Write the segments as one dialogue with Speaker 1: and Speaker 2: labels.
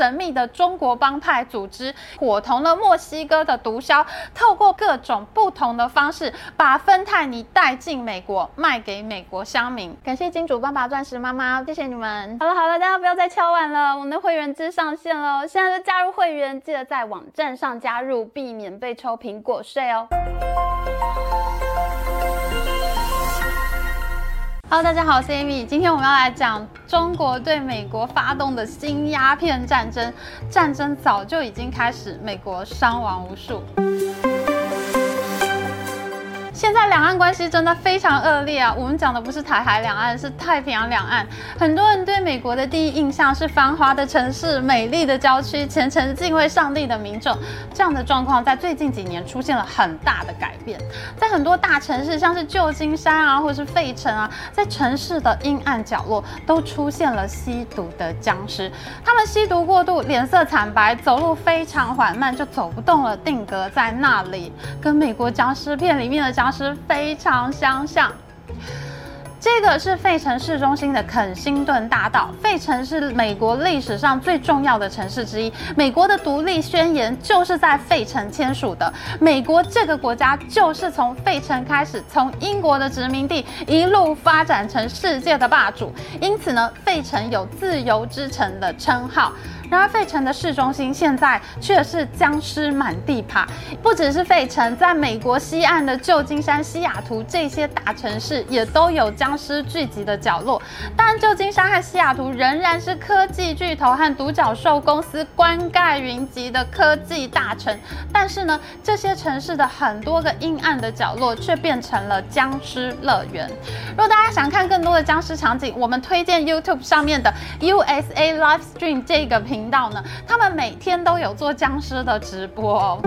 Speaker 1: 神秘的中国帮派组织，伙同了墨西哥的毒枭，透过各种不同的方式，把芬太尼带进美国，卖给美国乡民。感谢金主爸爸、钻石妈妈，谢谢你们。好了好了，大家不要再敲碗了，我们的会员制上线了，现在就加入会员，记得在网站上加入，避免被抽苹果税哦。Hello，大家好，我是 Amy。今天我们要来讲中国对美国发动的新鸦片战争。战争早就已经开始，美国伤亡无数。现在两岸关系真的非常恶劣啊！我们讲的不是台海两岸，是太平洋两岸。很多人对美国的第一印象是繁华的城市、美丽的郊区、虔诚敬畏上帝的民众。这样的状况在最近几年出现了很大的改变。在很多大城市，像是旧金山啊，或是费城啊，在城市的阴暗角落都出现了吸毒的僵尸。他们吸毒过度，脸色惨白，走路非常缓慢，就走不动了，定格在那里，跟美国僵尸片里面的僵。是非常相像。这个是费城市中心的肯辛顿大道。费城是美国历史上最重要的城市之一。美国的独立宣言就是在费城签署的。美国这个国家就是从费城开始，从英国的殖民地一路发展成世界的霸主。因此呢，费城有“自由之城”的称号。然而，费城的市中心现在却是僵尸满地爬。不只是费城，在美国西岸的旧金山、西雅图这些大城市，也都有僵尸聚集的角落。当然，旧金山和西雅图仍然是科技巨头和独角兽公司冠盖云集的科技大城。但是呢，这些城市的很多个阴暗的角落却变成了僵尸乐园。如果大家想看更多的僵尸场景，我们推荐 YouTube 上面的 USA Livestream 这个频频道呢，他们每天都有做僵尸的直播。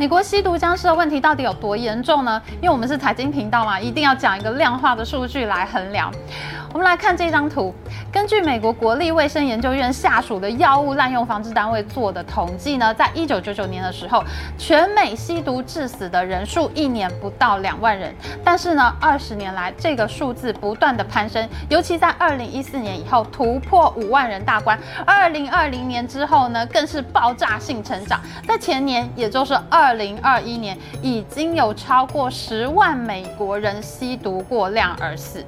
Speaker 1: 美国吸毒僵尸的问题到底有多严重呢？因为我们是财经频道嘛，一定要讲一个量化的数据来衡量。我们来看这张图，根据美国国立卫生研究院下属的药物滥用防治单位做的统计呢，在一九九九年的时候，全美吸毒致死的人数一年不到两万人，但是呢，二十年来这个数字不断的攀升，尤其在二零一四年以后突破五万人大关，二零二零年之后呢，更是爆炸性成长，在前年，也就是二二零二一年，已经有超过十万美国人吸毒过量而死。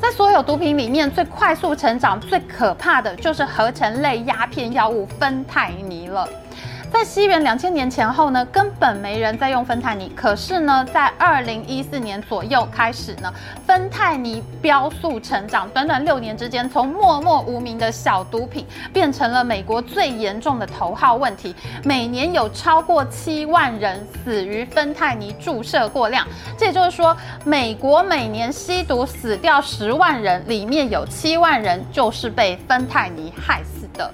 Speaker 1: 在所有毒品里面，最快速成长、最可怕的就是合成类鸦片药物芬太尼了。在西元两千年前后呢，根本没人在用芬太尼。可是呢，在二零一四年左右开始呢，芬太尼飙速成长，短短六年之间，从默默无名的小毒品变成了美国最严重的头号问题。每年有超过七万人死于芬太尼注射过量。这也就是说，美国每年吸毒死掉十万人，里面有七万人就是被芬太尼害死的。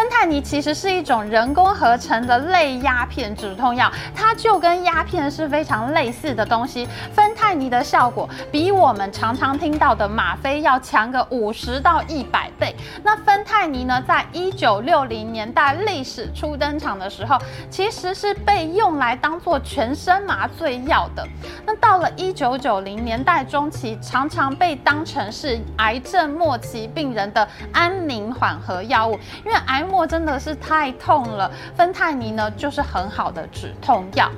Speaker 1: 芬太尼其实是一种人工合成的类鸦片止痛药，它就跟鸦片是非常类似的东西。芬太尼的效果比我们常常听到的吗啡要强个五十到一百倍。那芬太尼呢，在一九六零年代历史初登场的时候，其实是被用来当做全身麻醉药的。那到了一九九零年代中期，常常被当成是癌症末期病人的安宁缓和药物，因为癌。真的是太痛了，芬太尼呢就是很好的止痛药。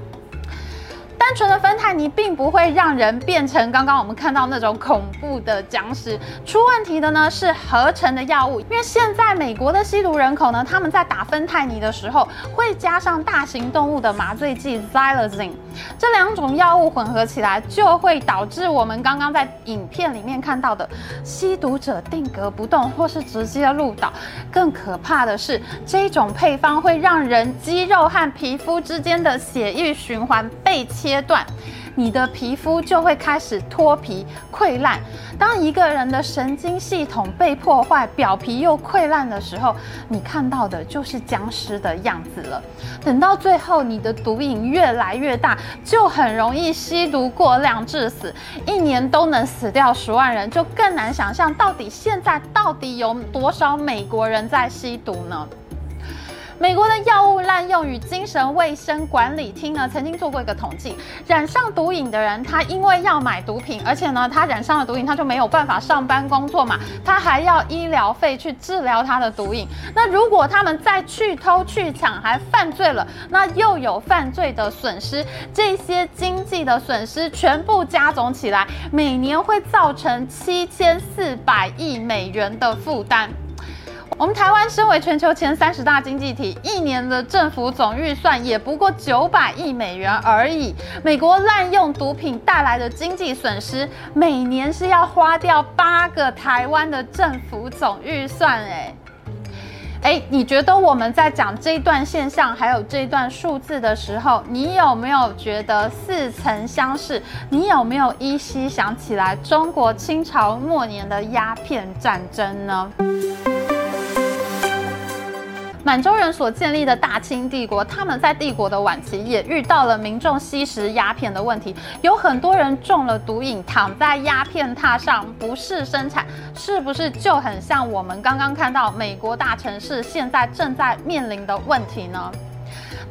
Speaker 1: 单纯的芬太尼并不会让人变成刚刚我们看到那种恐怖的僵尸，出问题的呢是合成的药物。因为现在美国的吸毒人口呢，他们在打芬太尼的时候会加上大型动物的麻醉剂 Xylazine，这两种药物混合起来就会导致我们刚刚在影片里面看到的吸毒者定格不动或是直接入岛。更可怕的是，这种配方会让人肌肉和皮肤之间的血液循环被切。阶段，你的皮肤就会开始脱皮溃烂。当一个人的神经系统被破坏，表皮又溃烂的时候，你看到的就是僵尸的样子了。等到最后，你的毒瘾越来越大，就很容易吸毒过量致死，一年都能死掉十万人，就更难想象到底现在到底有多少美国人在吸毒呢？美国的药物滥用与精神卫生管理厅呢，曾经做过一个统计，染上毒瘾的人，他因为要买毒品，而且呢，他染上了毒瘾，他就没有办法上班工作嘛，他还要医疗费去治疗他的毒瘾。那如果他们再去偷去抢，还犯罪了，那又有犯罪的损失，这些经济的损失全部加总起来，每年会造成七千四百亿美元的负担。我们台湾身为全球前三十大经济体，一年的政府总预算也不过九百亿美元而已。美国滥用毒品带来的经济损失，每年是要花掉八个台湾的政府总预算。哎，哎，你觉得我们在讲这一段现象，还有这一段数字的时候，你有没有觉得似曾相识？你有没有依稀想起来中国清朝末年的鸦片战争呢？满洲人所建立的大清帝国，他们在帝国的晚期也遇到了民众吸食鸦片的问题，有很多人中了毒瘾，躺在鸦片榻上不适生产，是不是就很像我们刚刚看到美国大城市现在正在面临的问题呢？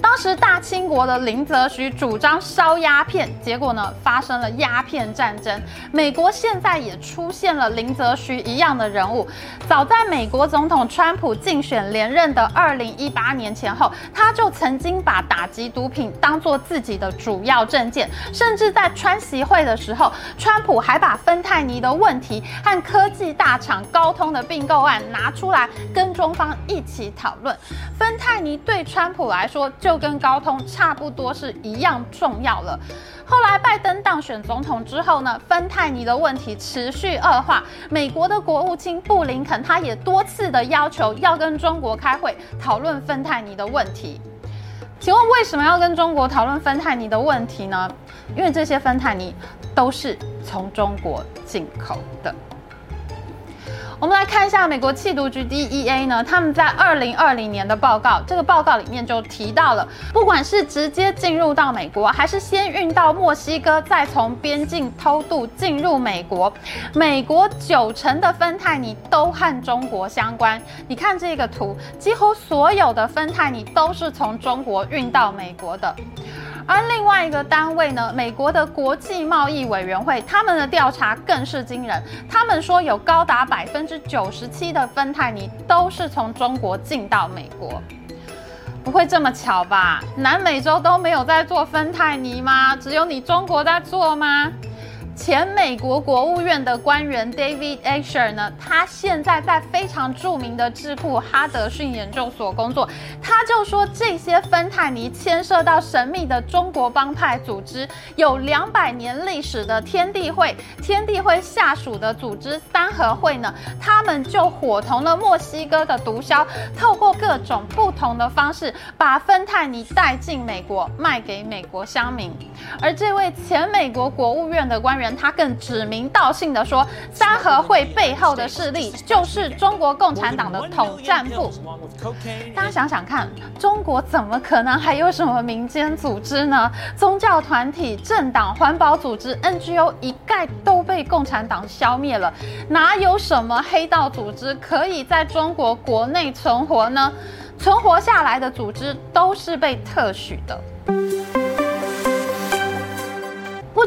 Speaker 1: 当时大清国的林则徐主张烧鸦片，结果呢，发生了鸦片战争。美国现在也出现了林则徐一样的人物。早在美国总统川普竞选连任的二零一八年前后，他就曾经把打击毒品当做自己的主要政见，甚至在川习会的时候，川普还把芬太尼的问题和科技大厂高通的并购案拿出来跟中方一起讨论。芬太尼对川普来说就就跟高通差不多是一样重要了。后来拜登当选总统之后呢，芬太尼的问题持续恶化。美国的国务卿布林肯他也多次的要求要跟中国开会讨论芬太尼的问题。请问为什么要跟中国讨论芬太尼的问题呢？因为这些芬太尼都是从中国进口的。我们来看一下美国缉毒局 DEA 呢，他们在二零二零年的报告，这个报告里面就提到了，不管是直接进入到美国，还是先运到墨西哥，再从边境偷渡进入美国，美国九成的芬太尼都和中国相关。你看这个图，几乎所有的芬太尼都是从中国运到美国的。而另外一个单位呢，美国的国际贸易委员会，他们的调查更是惊人。他们说有高达百分之九十七的芬太尼都是从中国进到美国。不会这么巧吧？南美洲都没有在做芬太尼吗？只有你中国在做吗？前美国国务院的官员 David Asher 呢，他现在在非常著名的智库哈德逊研究所工作。他就说，这些芬太尼牵涉到神秘的中国帮派组织，有两百年历史的天地会，天地会下属的组织三合会呢，他们就伙同了墨西哥的毒枭，透过各种不同的方式，把芬太尼带进美国，卖给美国乡民。而这位前美国国务院的官员。他更指名道姓地说，三合会背后的势力就是中国共产党的统战部。大家想想看，中国怎么可能还有什么民间组织呢？宗教团体、政党、环保组织、NGO 一概都被共产党消灭了，哪有什么黑道组织可以在中国国内存活呢？存活下来的组织都是被特许的。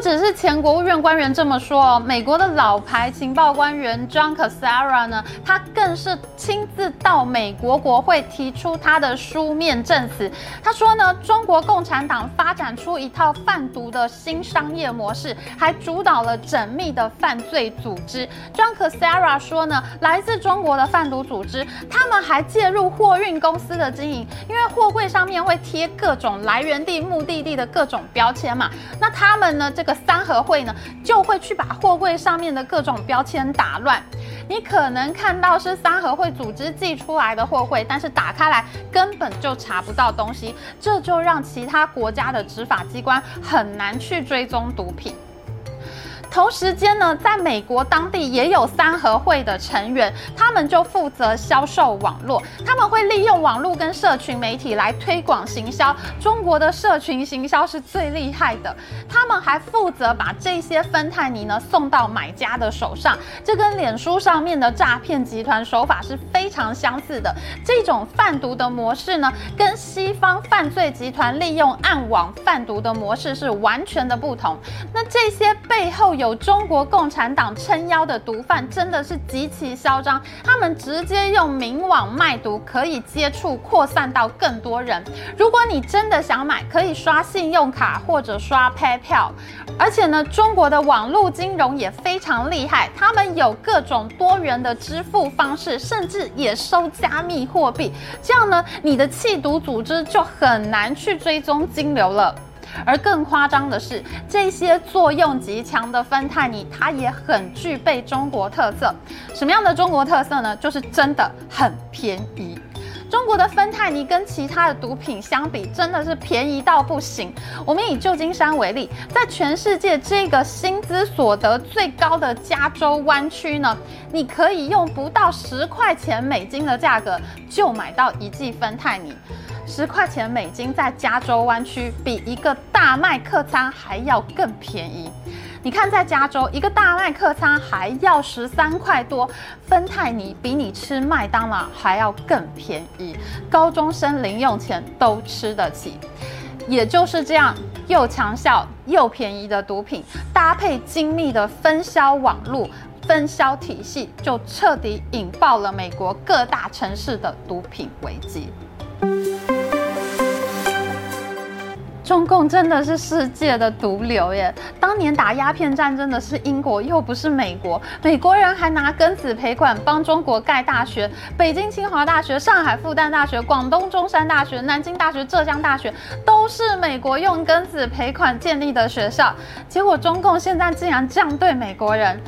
Speaker 1: 只是前国务院官员这么说哦，美国的老牌情报官员 John Cassara 呢，他更是亲自到美国国会提出他的书面证词。他说呢，中国共产党发展出一套贩毒的新商业模式，还主导了缜密的犯罪组织。John Cassara 说呢，来自中国的贩毒组织，他们还介入货运公司的经营，因为货柜上面会贴各种来源地、目的地的各种标签嘛。那他们呢，这个三合会呢，就会去把货柜上面的各种标签打乱。你可能看到是三合会组织寄出来的货柜，但是打开来根本就查不到东西，这就让其他国家的执法机关很难去追踪毒品。同时间呢，在美国当地也有三合会的成员，他们就负责销售网络，他们会利用网络跟社群媒体来推广行销。中国的社群行销是最厉害的，他们还负责把这些芬太尼呢送到买家的手上，这跟脸书上面的诈骗集团手法是非常相似的。这种贩毒的模式呢，跟西方犯罪集团利用暗网贩毒的模式是完全的不同。那这些背后有有中国共产党撑腰的毒贩，真的是极其嚣张。他们直接用明网卖毒，可以接触扩散到更多人。如果你真的想买，可以刷信用卡或者刷 PayPal。而且呢，中国的网络金融也非常厉害，他们有各种多元的支付方式，甚至也收加密货币。这样呢，你的弃毒组织就很难去追踪金流了。而更夸张的是，这些作用极强的芬太尼，它也很具备中国特色。什么样的中国特色呢？就是真的很便宜。中国的芬太尼跟其他的毒品相比，真的是便宜到不行。我们以旧金山为例，在全世界这个薪资所得最高的加州湾区呢，你可以用不到十块钱美金的价格就买到一剂芬太尼。十块钱美金在加州湾区比一个大麦客餐还要更便宜。你看，在加州一个大麦客餐还要十三块多，芬太尼比你吃麦当劳还要更便宜，高中生零用钱都吃得起。也就是这样，又强效又便宜的毒品，搭配精密的分销网络、分销体系，就彻底引爆了美国各大城市的毒品危机。中共真的是世界的毒瘤耶！当年打鸦片战争的是英国，又不是美国。美国人还拿庚子赔款帮中国盖大学，北京清华大学、上海复旦大学、广东中山大学、南京大学、浙江大学，都是美国用庚子赔款建立的学校。结果中共现在竟然这样对美国人。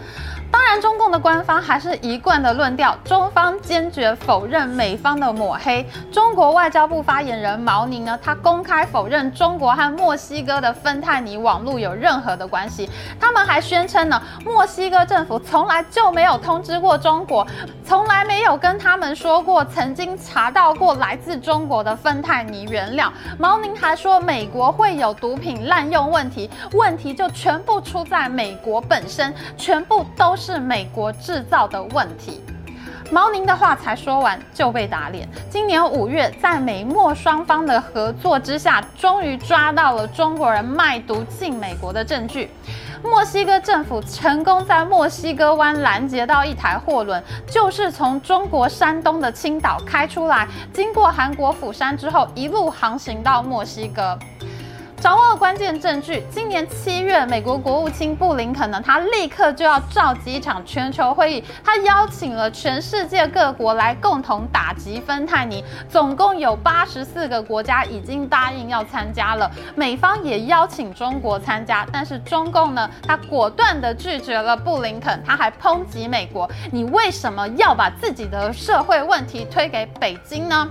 Speaker 1: 当然，中共的官方还是一贯的论调，中方坚决否认美方的抹黑。中国外交部发言人毛宁呢，他公开否认中国和墨西哥的芬太尼网络有任何的关系。他们还宣称呢，墨西哥政府从来就没有通知过中国，从来没有跟他们说过曾经查到过来自中国的芬太尼原料。毛宁还说，美国会有毒品滥用问题，问题就全部出在美国本身，全部都。是美国制造的问题。毛宁的话才说完就被打脸。今年五月，在美墨双方的合作之下，终于抓到了中国人卖毒进美国的证据。墨西哥政府成功在墨西哥湾拦截到一台货轮，就是从中国山东的青岛开出来，经过韩国釜山之后，一路航行到墨西哥。掌握了关键证据。今年七月，美国国务卿布林肯呢，他立刻就要召集一场全球会议，他邀请了全世界各国来共同打击芬太尼。总共有八十四个国家已经答应要参加了，美方也邀请中国参加，但是中共呢，他果断地拒绝了布林肯，他还抨击美国：你为什么要把自己的社会问题推给北京呢？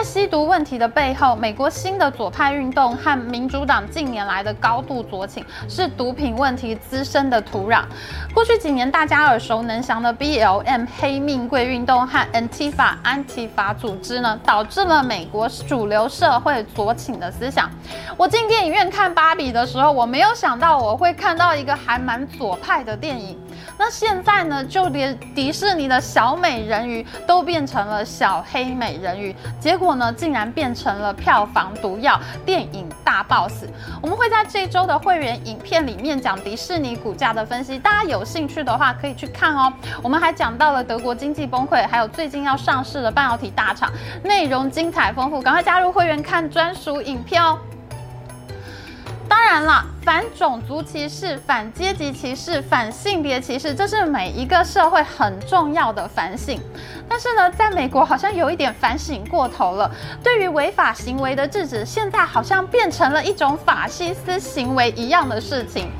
Speaker 1: 在吸毒问题的背后，美国新的左派运动和民主党近年来的高度左倾，是毒品问题滋生的土壤。过去几年，大家耳熟能详的 BLM 黑命贵运动和 Antifa 安提法组织呢，导致了美国主流社会左倾的思想。我进电影院看芭比的时候，我没有想到我会看到一个还蛮左派的电影。那现在呢，就连迪士尼的小美人鱼都变成了小黑美人鱼，结果呢，竟然变成了票房毒药，电影大爆死。我们会在这周的会员影片里面讲迪士尼股价的分析，大家有兴趣的话可以去看哦。我们还讲到了德国经济崩溃，还有最近要上市的半导体大厂，内容精彩丰富，赶快加入会员看专属影片哦。当然了，反种族歧视、反阶级歧视、反性别歧视，这是每一个社会很重要的反省。但是呢，在美国好像有一点反省过头了。对于违法行为的制止，现在好像变成了一种法西斯行为一样的事情。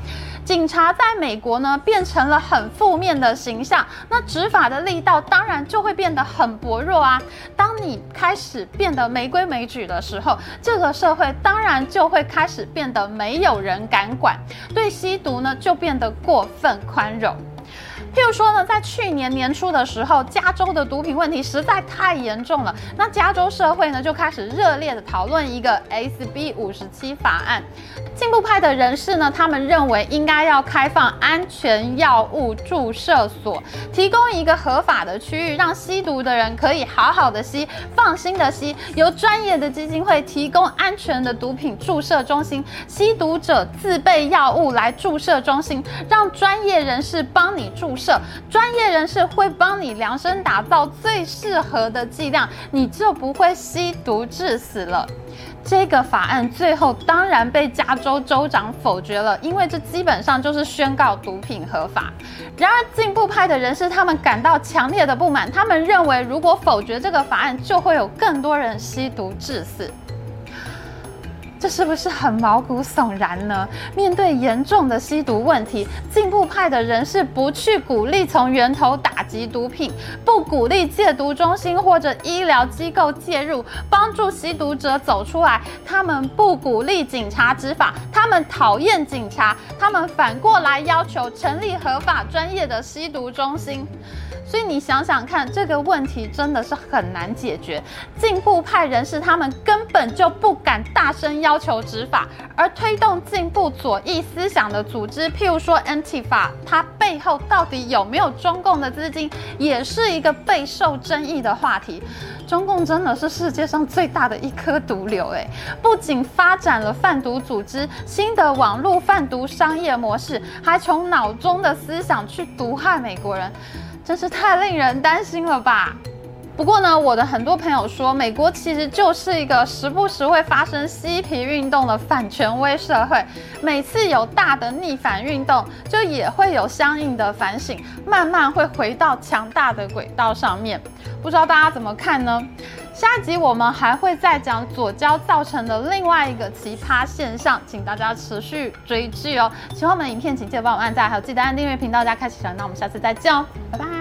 Speaker 1: 警察在美国呢变成了很负面的形象，那执法的力道当然就会变得很薄弱啊。当你开始变得没规没矩的时候，这个社会当然就会开始变得没有人敢管，对吸毒呢就变得过分宽容。譬如说呢，在去年年初的时候，加州的毒品问题实在太严重了，那加州社会呢就开始热烈的讨论一个 SB 五十七法案。进步派的人士呢，他们认为应该要开放安全药物注射所，提供一个合法的区域，让吸毒的人可以好好的吸，放心的吸。由专业的基金会提供安全的毒品注射中心，吸毒者自备药物来注射中心，让专业人士帮你注射。专业人士会帮你量身打造最适合的剂量，你就不会吸毒致死了。这个法案最后当然被加州州长否决了，因为这基本上就是宣告毒品合法。然而，进步派的人士他们感到强烈的不满，他们认为如果否决这个法案，就会有更多人吸毒致死。这是不是很毛骨悚然呢？面对严重的吸毒问题，进步派的人士不去鼓励从源头打击毒品，不鼓励戒毒中心或者医疗机构介入，帮助吸毒者走出来。他们不鼓励警察执法，他们讨厌警察，他们反过来要求成立合法专业的吸毒中心。所以你想想看，这个问题真的是很难解决。进步派人士他们根本就不敢大声要求执法，而推动进步左翼思想的组织，譬如说 Antifa，它背后到底有没有中共的资金，也是一个备受争议的话题。中共真的是世界上最大的一颗毒瘤，诶，不仅发展了贩毒组织、新的网络贩毒商业模式，还从脑中的思想去毒害美国人。真是太令人担心了吧！不过呢，我的很多朋友说，美国其实就是一个时不时会发生嬉皮运动的反权威社会。每次有大的逆反运动，就也会有相应的反省，慢慢会回到强大的轨道上面。不知道大家怎么看呢？下一集我们还会再讲左胶造成的另外一个奇葩现象，请大家持续追剧哦。喜欢我们的影片，请记得帮我按赞，还有记得按订阅频道加开启小铃铛。那我们下次再见哦，拜拜。